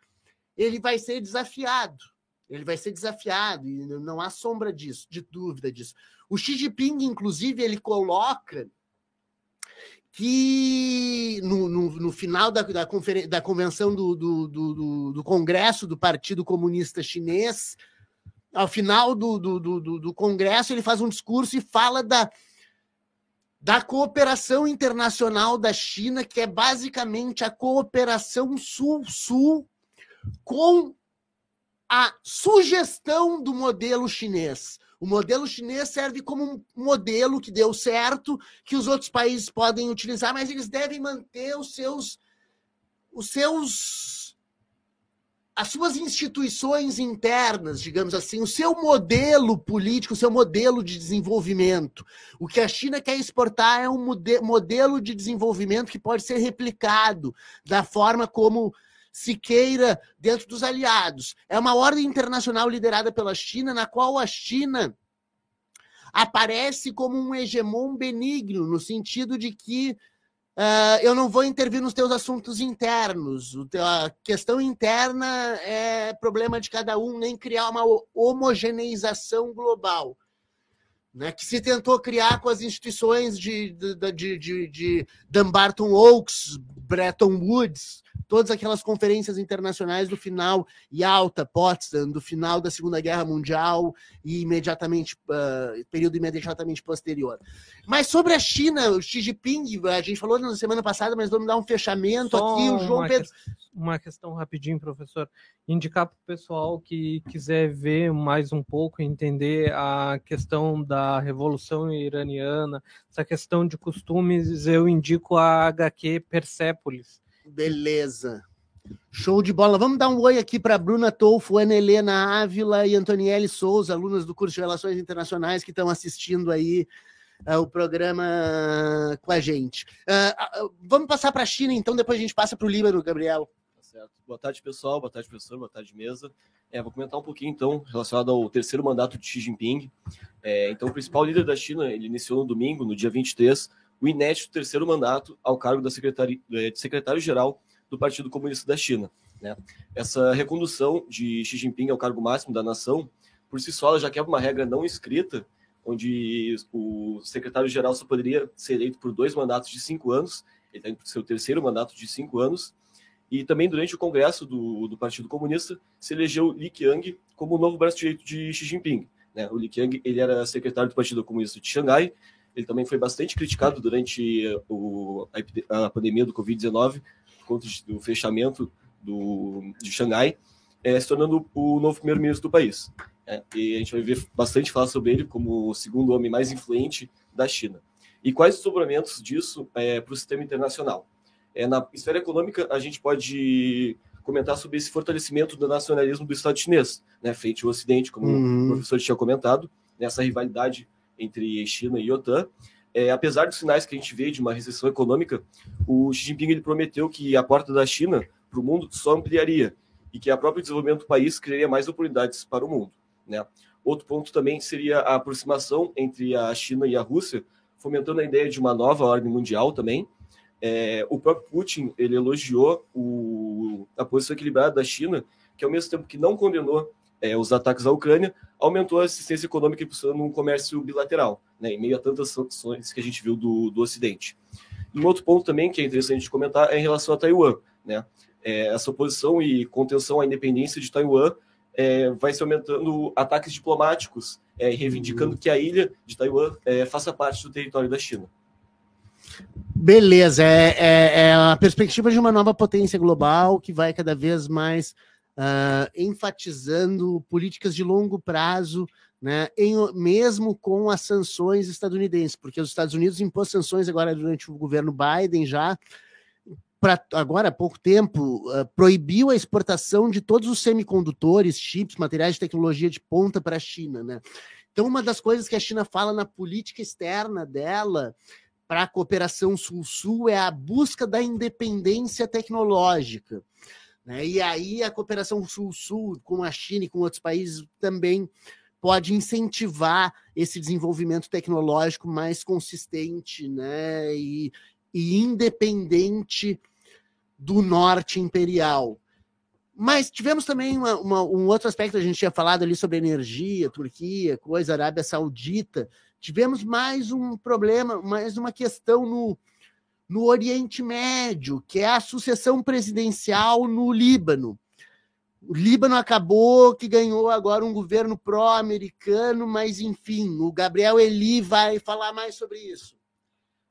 [SPEAKER 2] ele vai ser desafiado. Ele vai ser desafiado, e não há sombra disso, de dúvida disso. O Xi Jinping, inclusive, ele coloca que no, no, no final da, da, da convenção do, do, do, do, Congresso do Partido Comunista Chinês, ao final do, do, do, do Congresso, ele faz um discurso e fala da, da cooperação internacional da China, que é basicamente a cooperação sul-sul com a sugestão do modelo chinês. O modelo chinês serve como um modelo que deu certo, que os outros países podem utilizar, mas eles devem manter os seus os seus as suas instituições internas, digamos assim, o seu modelo político, o seu modelo de desenvolvimento. O que a China quer exportar é um modelo de desenvolvimento que pode ser replicado da forma como se queira dentro dos aliados. É uma ordem internacional liderada pela China, na qual a China aparece como um hegemon benigno, no sentido de que uh, eu não vou intervir nos teus assuntos internos. A questão interna é problema de cada um, nem criar uma homogeneização global. Né, que se tentou criar com as instituições de, de, de, de, de Dumbarton Oaks, Bretton Woods, todas aquelas conferências internacionais do final, Yalta, Potsdam, do final da Segunda Guerra Mundial e imediatamente, uh, período imediatamente posterior. Mas sobre a China, o Xi Jinping, a gente falou na semana passada, mas vamos dar um fechamento Só aqui. O João Pedro. Que,
[SPEAKER 4] uma questão rapidinho, professor. Indicar para o pessoal que quiser ver mais um pouco, entender a questão da Revolução Iraniana, essa questão de costumes, eu indico a HQ Persépolis
[SPEAKER 2] Beleza. Show de bola. Vamos dar um oi aqui para Bruna Tolfo, Ana Helena Ávila e Antonielle Souza, alunas do curso de Relações Internacionais que estão assistindo aí uh, o programa com a gente. Uh, uh, vamos passar para a China, então, depois a gente passa para o Líbano, Gabriel.
[SPEAKER 5] Tá certo. Boa tarde, pessoal. Boa tarde, professor. Boa tarde, mesa. É, vou comentar um pouquinho, então, relacionado ao terceiro mandato de Xi Jinping. É, então, o principal líder da China, ele iniciou no domingo, no dia 23, o inédito terceiro mandato ao cargo da secretária, eh, de secretário-geral do Partido Comunista da China. Né? Essa recondução de Xi Jinping ao cargo máximo da nação, por si só, já quebra uma regra não escrita, onde o secretário-geral só poderia ser eleito por dois mandatos de cinco anos, ele está indo para o seu terceiro mandato de cinco anos, e também durante o congresso do, do Partido Comunista se elegeu Li Qiang como o novo braço direito de Xi Jinping. Né? O Li Qiang ele era secretário do Partido Comunista de Xangai, ele também foi bastante criticado durante o, a, a pandemia do Covid-19, por conta do fechamento do, de Xangai, é, se tornando o novo primeiro-ministro do país. É, e a gente vai ver bastante falar sobre ele como o segundo homem mais influente da China. E quais os sobramentos disso é, para o sistema internacional? É, na esfera econômica, a gente pode comentar sobre esse fortalecimento do nacionalismo do Estado chinês, né, frente ao Ocidente, como uhum. o professor tinha comentado, nessa rivalidade entre China e OTAN. É, apesar dos sinais que a gente vê de uma recessão econômica, o Xi Jinping ele prometeu que a porta da China para o mundo só ampliaria e que a próprio desenvolvimento do país criaria mais oportunidades para o mundo. Né? Outro ponto também seria a aproximação entre a China e a Rússia, fomentando a ideia de uma nova ordem mundial também. É, o próprio Putin ele elogiou o, a posição equilibrada da China, que ao mesmo tempo que não condenou é, os ataques à Ucrânia, aumentou a assistência econômica impulsionando um comércio bilateral, né, em meio a tantas sanções que a gente viu do, do Ocidente. E um outro ponto também que é interessante comentar é em relação a Taiwan. Né? É, essa oposição e contenção à independência de Taiwan é, vai se aumentando ataques diplomáticos, é, reivindicando uhum. que a ilha de Taiwan é, faça parte do território da China.
[SPEAKER 2] Beleza, é, é, é, a perspectiva de uma nova potência global que vai cada vez mais uh, enfatizando políticas de longo prazo, né, em, mesmo com as sanções estadunidenses, porque os Estados Unidos impôs sanções agora durante o governo Biden já, para agora há pouco tempo, uh, proibiu a exportação de todos os semicondutores, chips, materiais de tecnologia de ponta para a China. Né? Então, uma das coisas que a China fala na política externa dela para a cooperação Sul-Sul é a busca da independência tecnológica. Né? E aí a cooperação Sul-Sul com a China e com outros países também pode incentivar esse desenvolvimento tecnológico mais consistente né? e, e independente do norte imperial. Mas tivemos também uma, uma, um outro aspecto, a gente tinha falado ali sobre energia, Turquia, coisa, Arábia Saudita. Tivemos mais um problema, mais uma questão no, no Oriente Médio, que é a sucessão presidencial no Líbano. O Líbano acabou que ganhou agora um governo pró-americano, mas enfim, o Gabriel Eli vai falar mais sobre isso.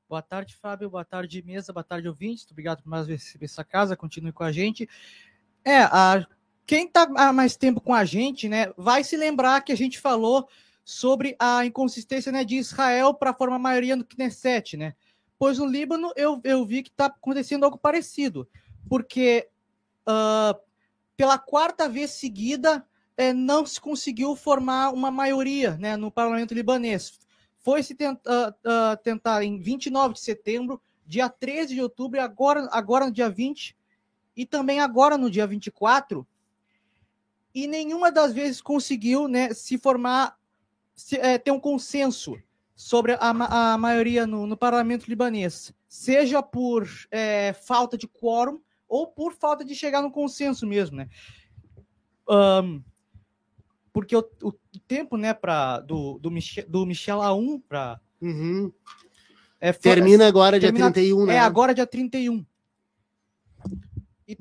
[SPEAKER 6] Boa tarde, Fábio. Boa tarde, mesa. Boa tarde, ouvintes. Obrigado por mais receber essa casa. Continue com a gente. É, a, quem está há mais tempo com a gente, né, vai se lembrar que a gente falou sobre a inconsistência né, de Israel para formar maioria no Knesset, né? Pois no Líbano eu, eu vi que está acontecendo algo parecido, porque uh, pela quarta vez seguida é, não se conseguiu formar uma maioria né, no parlamento libanês. Foi se tenta, uh, uh, tentar em 29 de setembro, dia 13 de outubro, e agora, agora no dia 20, e também agora no dia 24, e nenhuma das vezes conseguiu né, se formar, se, é, ter um consenso sobre a, a maioria no, no, parlamento libanês, seja por é, falta de quórum ou por falta de chegar no consenso mesmo, né? Um, porque o, o, tempo, né, para do, do, Michel, do Michel A1 para.
[SPEAKER 2] Uhum. É, termina agora termina, dia 31, né?
[SPEAKER 6] É, agora dia 31.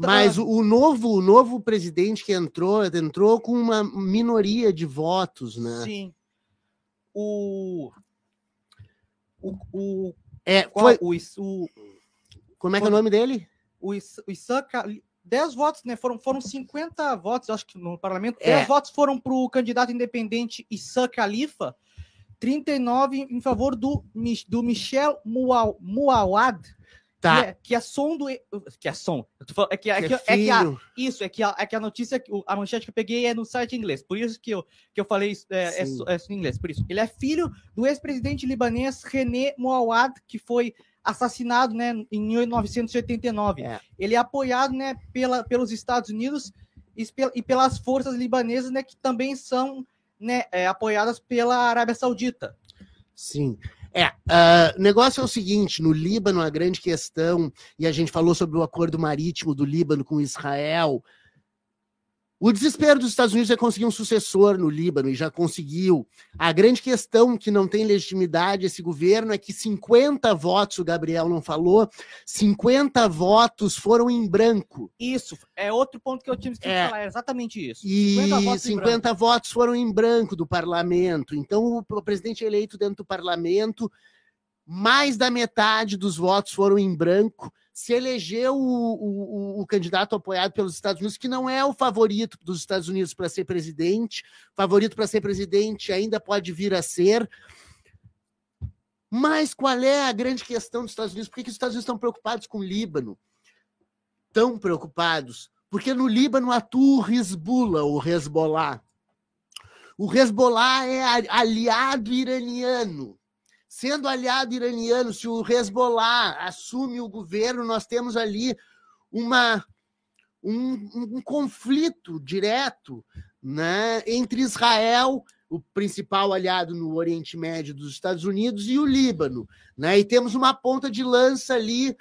[SPEAKER 2] Tá... Mas o, o, novo, o novo presidente que entrou, entrou com uma minoria de votos, né?
[SPEAKER 6] Sim. O o, o,
[SPEAKER 2] é, foi, o, o, como é que é o nome dele?
[SPEAKER 6] O, o Isaac, 10 votos, né? Foram, foram 50 votos, acho que no parlamento. É. 10 votos foram para o candidato independente Issa Khalifa, 39 em favor do, do Michel Muawad, Tá. Que, é, que é som do. Que é som. Falando, é que, é, que, é que a, isso, é que a, é que a notícia, a manchete que eu peguei é no site inglês. Por isso que eu, que eu falei isso, é, é, é, em inglês. Por isso. Ele é filho do ex-presidente libanês René Mouawad, que foi assassinado né, em 1989. É. Ele é apoiado né, pela, pelos Estados Unidos e, e pelas forças libanesas, né, que também são né, é, apoiadas pela Arábia Saudita.
[SPEAKER 2] Sim. É, uh, o negócio é o seguinte: no Líbano, a grande questão, e a gente falou sobre o acordo marítimo do Líbano com Israel. O desespero dos Estados Unidos é conseguir um sucessor no Líbano e já conseguiu. A grande questão que não tem legitimidade esse governo é que 50 votos, o Gabriel não falou, 50 votos foram em branco.
[SPEAKER 6] Isso, é outro ponto que eu tive que é, falar, é exatamente isso.
[SPEAKER 2] E 50, votos, 50 votos foram em branco do parlamento. Então, o, o presidente eleito dentro do parlamento, mais da metade dos votos foram em branco se elegeu o, o, o, candidato apoiado pelos Estados Unidos, que não é o favorito dos Estados Unidos para ser presidente, favorito para ser presidente ainda pode vir a ser. Mas qual é a grande questão dos Estados Unidos? Por que, que os Estados Unidos estão preocupados com o Líbano? Tão preocupados? Porque no Líbano atua o Hezbollah, o Hezbollah. O Hezbollah é aliado iraniano sendo aliado iraniano, se o Hezbollah assume o governo, nós temos ali uma, um, um conflito direto né, entre Israel, o principal aliado no Oriente Médio dos Estados Unidos, e o Líbano. Né? E temos uma ponta de lança ali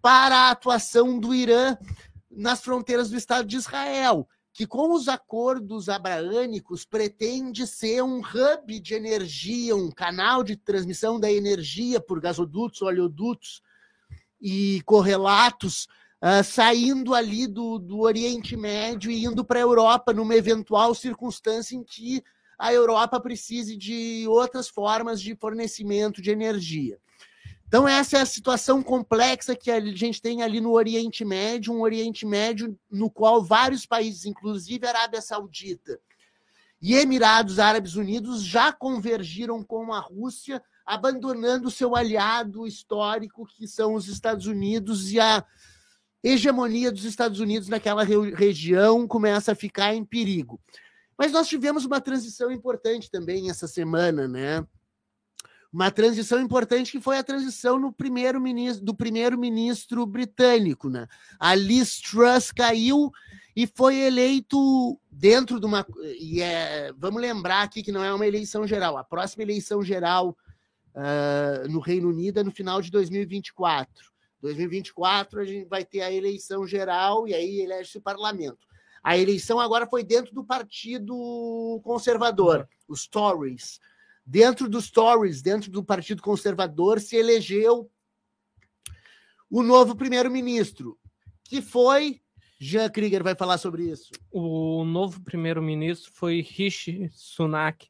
[SPEAKER 2] para a atuação do Irã nas fronteiras do Estado de Israel, que com os acordos abraânicos pretende ser um hub de energia, um canal de transmissão da energia por gasodutos, oleodutos e correlatos, uh, saindo ali do, do Oriente Médio e indo para a Europa numa eventual circunstância em que a Europa precise de outras formas de fornecimento de energia. Então, essa é a situação complexa que a gente tem ali no Oriente Médio, um Oriente Médio no qual vários países, inclusive a Arábia Saudita e Emirados Árabes Unidos, já convergiram com a Rússia, abandonando seu aliado histórico, que são os Estados Unidos, e a hegemonia dos Estados Unidos naquela região começa a ficar em perigo. Mas nós tivemos uma transição importante também essa semana, né? Uma transição importante que foi a transição no primeiro ministro, do primeiro-ministro britânico. Né? A Liz Truss caiu e foi eleito dentro de uma. E é, vamos lembrar aqui que não é uma eleição geral. A próxima eleição geral uh, no Reino Unido é no final de 2024. 2024 a gente vai ter a eleição geral e aí elege-se o parlamento. A eleição agora foi dentro do Partido Conservador, os Tories dentro dos Tories, dentro do Partido Conservador, se elegeu o novo primeiro-ministro, que foi. Jean Krieger vai falar sobre isso.
[SPEAKER 4] O novo primeiro-ministro foi Rishi Sunak.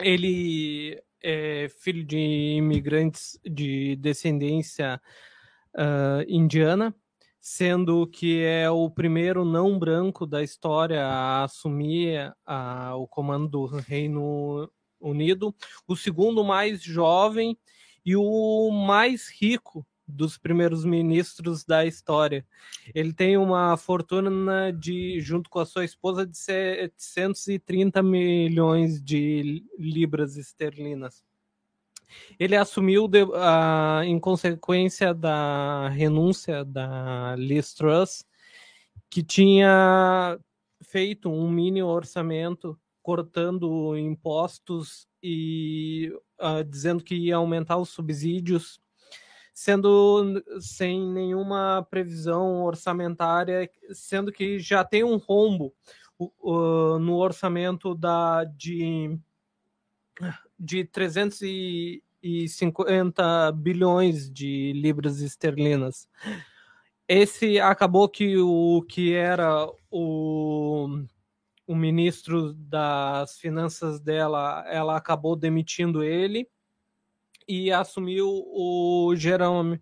[SPEAKER 4] Ele é filho de imigrantes de descendência uh, indiana, sendo que é o primeiro não branco da história a assumir uh, o comando do Reino Unido, o segundo mais jovem e o mais rico dos primeiros ministros da história. Ele tem uma fortuna de, junto com a sua esposa, de 730 milhões de libras esterlinas. Ele assumiu, de, uh, em consequência da renúncia da Liz Truss, que tinha feito um mini orçamento cortando impostos e uh, dizendo que ia aumentar os subsídios, sendo sem nenhuma previsão orçamentária, sendo que já tem um rombo uh, no orçamento da, de, de 350 bilhões de libras esterlinas. Esse acabou que o que era o o ministro das finanças dela, ela acabou demitindo ele e assumiu o Jerome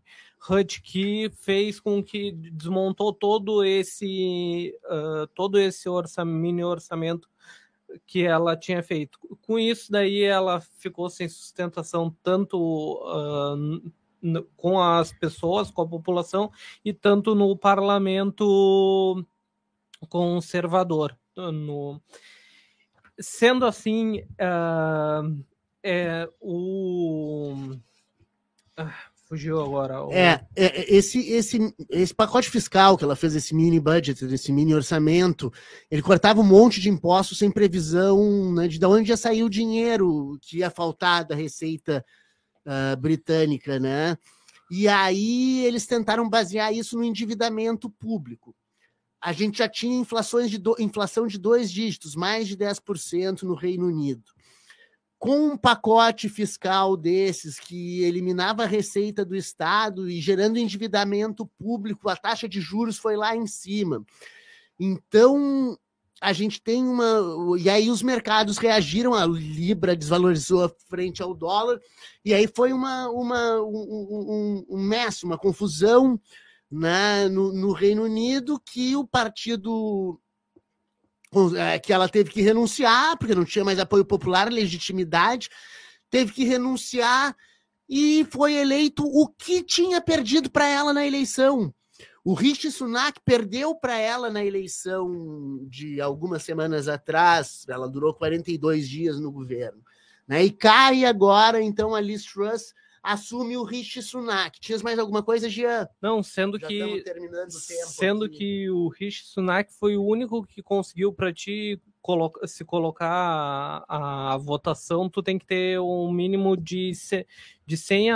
[SPEAKER 4] Hunt, que fez com que desmontou todo esse uh, todo esse orçamento, mini orçamento que ela tinha feito. Com isso daí ela ficou sem sustentação tanto uh, com as pessoas, com a população e tanto no parlamento conservador no... Sendo assim, uh, é, o. Ah, fugiu agora. O...
[SPEAKER 2] É, é, esse, esse, esse pacote fiscal que ela fez, esse mini budget, esse mini orçamento, ele cortava um monte de impostos sem previsão né, de, de onde ia sair o dinheiro que ia faltar da receita uh, britânica, né? E aí eles tentaram basear isso no endividamento público a gente já tinha inflações de do, inflação de dois dígitos, mais de 10% no Reino Unido. Com um pacote fiscal desses que eliminava a receita do Estado e gerando endividamento público, a taxa de juros foi lá em cima. Então, a gente tem uma. E aí os mercados reagiram, a Libra desvalorizou frente ao dólar, e aí foi uma, uma, um, um, um mess, uma confusão né, no, no Reino Unido que o partido é, que ela teve que renunciar, porque não tinha mais apoio popular, legitimidade, teve que renunciar e foi eleito o que tinha perdido para ela na eleição. O Rishi Sunak perdeu para ela na eleição de algumas semanas atrás, ela durou 42 dias no governo. Né? E cai agora, então, a Liz Truss assume o Rishi Sunak. Tinha mais alguma coisa, Jean?
[SPEAKER 4] Não, sendo
[SPEAKER 2] Já
[SPEAKER 4] que sendo
[SPEAKER 2] aqui.
[SPEAKER 4] que o Rishi Sunak foi o único que conseguiu para ti se colocar a, a, votação, tu tem que ter um mínimo de, de, 100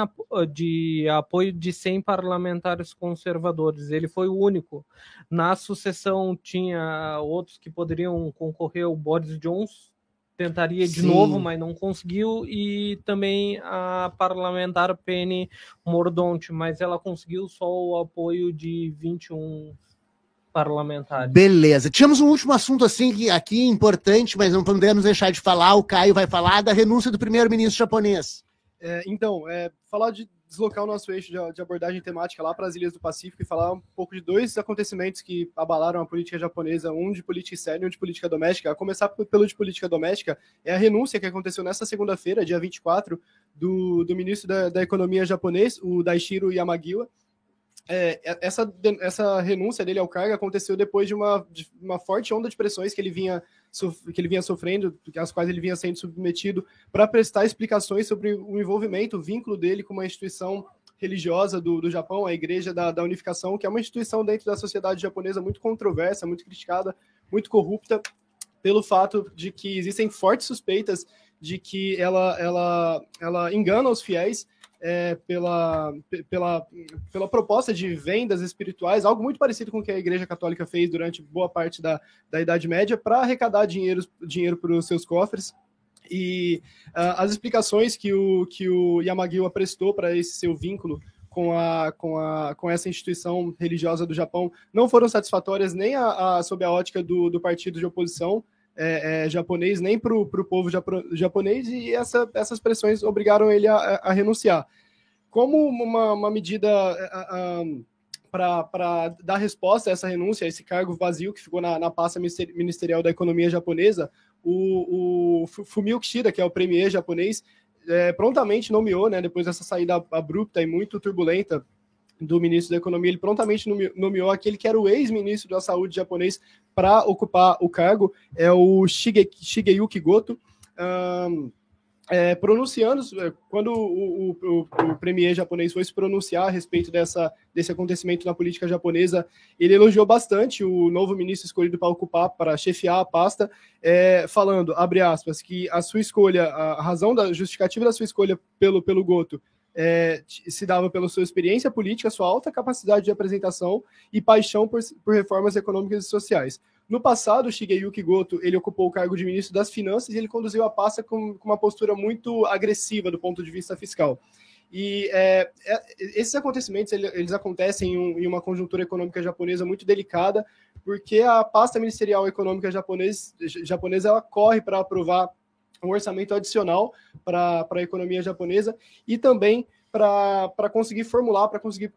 [SPEAKER 4] de apoio de 100 parlamentares conservadores. Ele foi o único. Na sucessão tinha outros que poderiam concorrer, o Boris Johnson tentaria de Sim. novo, mas não conseguiu, e também a parlamentar Penny Mordonte, mas ela conseguiu só o apoio de 21 parlamentares.
[SPEAKER 2] Beleza. Tínhamos um último assunto assim aqui importante, mas não podemos deixar de falar. O Caio vai falar da renúncia do primeiro-ministro japonês.
[SPEAKER 7] É, então, é, falar de deslocar o nosso eixo de, de abordagem temática lá para as ilhas do Pacífico e falar um pouco de dois acontecimentos que abalaram a política japonesa, um de política externa e um de política doméstica. A começar pelo de política doméstica, é a renúncia que aconteceu nesta segunda-feira, dia 24, do, do ministro da, da Economia japonês, o Daishiro Yamagiwa, é, essa, essa renúncia dele ao cargo aconteceu depois de uma, de uma forte onda de pressões que ele vinha que ele vinha sofrendo, às quais ele vinha sendo submetido, para prestar explicações sobre o envolvimento, o vínculo dele com uma instituição religiosa do, do Japão, a Igreja da, da Unificação, que é uma instituição dentro da sociedade japonesa muito controversa, muito criticada, muito corrupta, pelo fato de que existem fortes suspeitas de que ela, ela, ela engana os fiéis é, pela, pela, pela proposta de vendas espirituais, algo muito parecido com o que a Igreja Católica fez durante boa parte da, da Idade Média, para arrecadar dinheiro, para os seus cofres. E uh, as explicações que o, que o Yamagiwa prestou para esse seu vínculo com, a, com, a, com essa instituição religiosa do Japão não foram satisfatórias nem a, a sob a ótica do, do partido de oposição, é, é, japonês, nem para o povo japonês, e essa, essas pressões obrigaram ele a, a renunciar. Como uma, uma medida para dar resposta a essa renúncia, a esse cargo vazio que ficou na, na pasta ministerial da economia japonesa, o, o Fumio Kishida, que é o premier japonês, é, prontamente nomeou, né, depois dessa saída abrupta e muito turbulenta do ministro da Economia, ele prontamente nomeou aquele que era o ex-ministro da Saúde japonês para ocupar o cargo, é o Shige, Shigeyuki Goto. Um, é, pronunciando, é, quando o, o, o, premier japonês foi se pronunciar a respeito dessa, desse acontecimento na política japonesa, ele elogiou bastante o novo ministro escolhido para ocupar, para chefiar a pasta, é, falando, abre aspas, que a sua escolha, a razão da justificativa da sua escolha pelo, pelo Goto é, se dava pela sua experiência política, sua alta capacidade de apresentação e paixão por, por reformas econômicas e sociais. No passado, Shigeyuki Goto ele ocupou o cargo de ministro das Finanças e ele conduziu a pasta com, com uma postura muito agressiva do ponto de vista fiscal. E é, é, esses acontecimentos eles, acontecem em, um, em, uma conjuntura econômica japonesa muito delicada, porque a pasta ministerial econômica japonês, japonesa ela corre para aprovar um orçamento adicional para a economia japonesa e também para conseguir formular, para conseguir,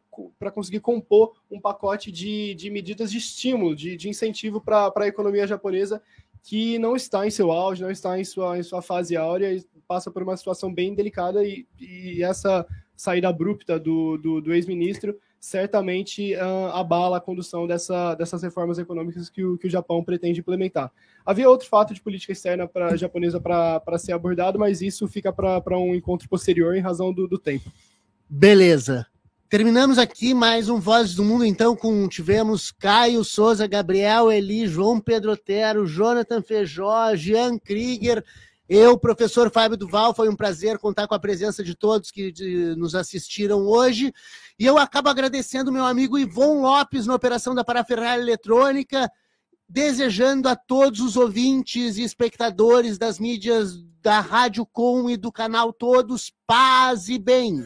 [SPEAKER 7] conseguir compor um pacote de, de medidas de estímulo, de, de incentivo para a economia japonesa que não está em seu auge, não está em sua, em sua fase áurea e passa por uma situação bem delicada e, e essa saída abrupta do, do, do ex-ministro certamente uh, abala a condução dessa, dessas reformas econômicas que o, que o Japão pretende implementar. Havia outro fato de política externa pra, japonesa para ser abordado, mas isso fica para um encontro posterior em razão do, do tempo.
[SPEAKER 2] Beleza. Terminamos aqui mais um Vozes do Mundo, então, com tivemos Caio Souza, Gabriel Eli, João Pedro Otero, Jonathan Feijó, Jean Krieger, eu, professor Fábio Duval, foi um prazer contar com a presença de todos que de, nos assistiram hoje. E eu acabo agradecendo meu amigo Ivon Lopes na operação da Parafernália Eletrônica, desejando a todos os ouvintes e espectadores das mídias da Rádio Com e do canal Todos paz e bem.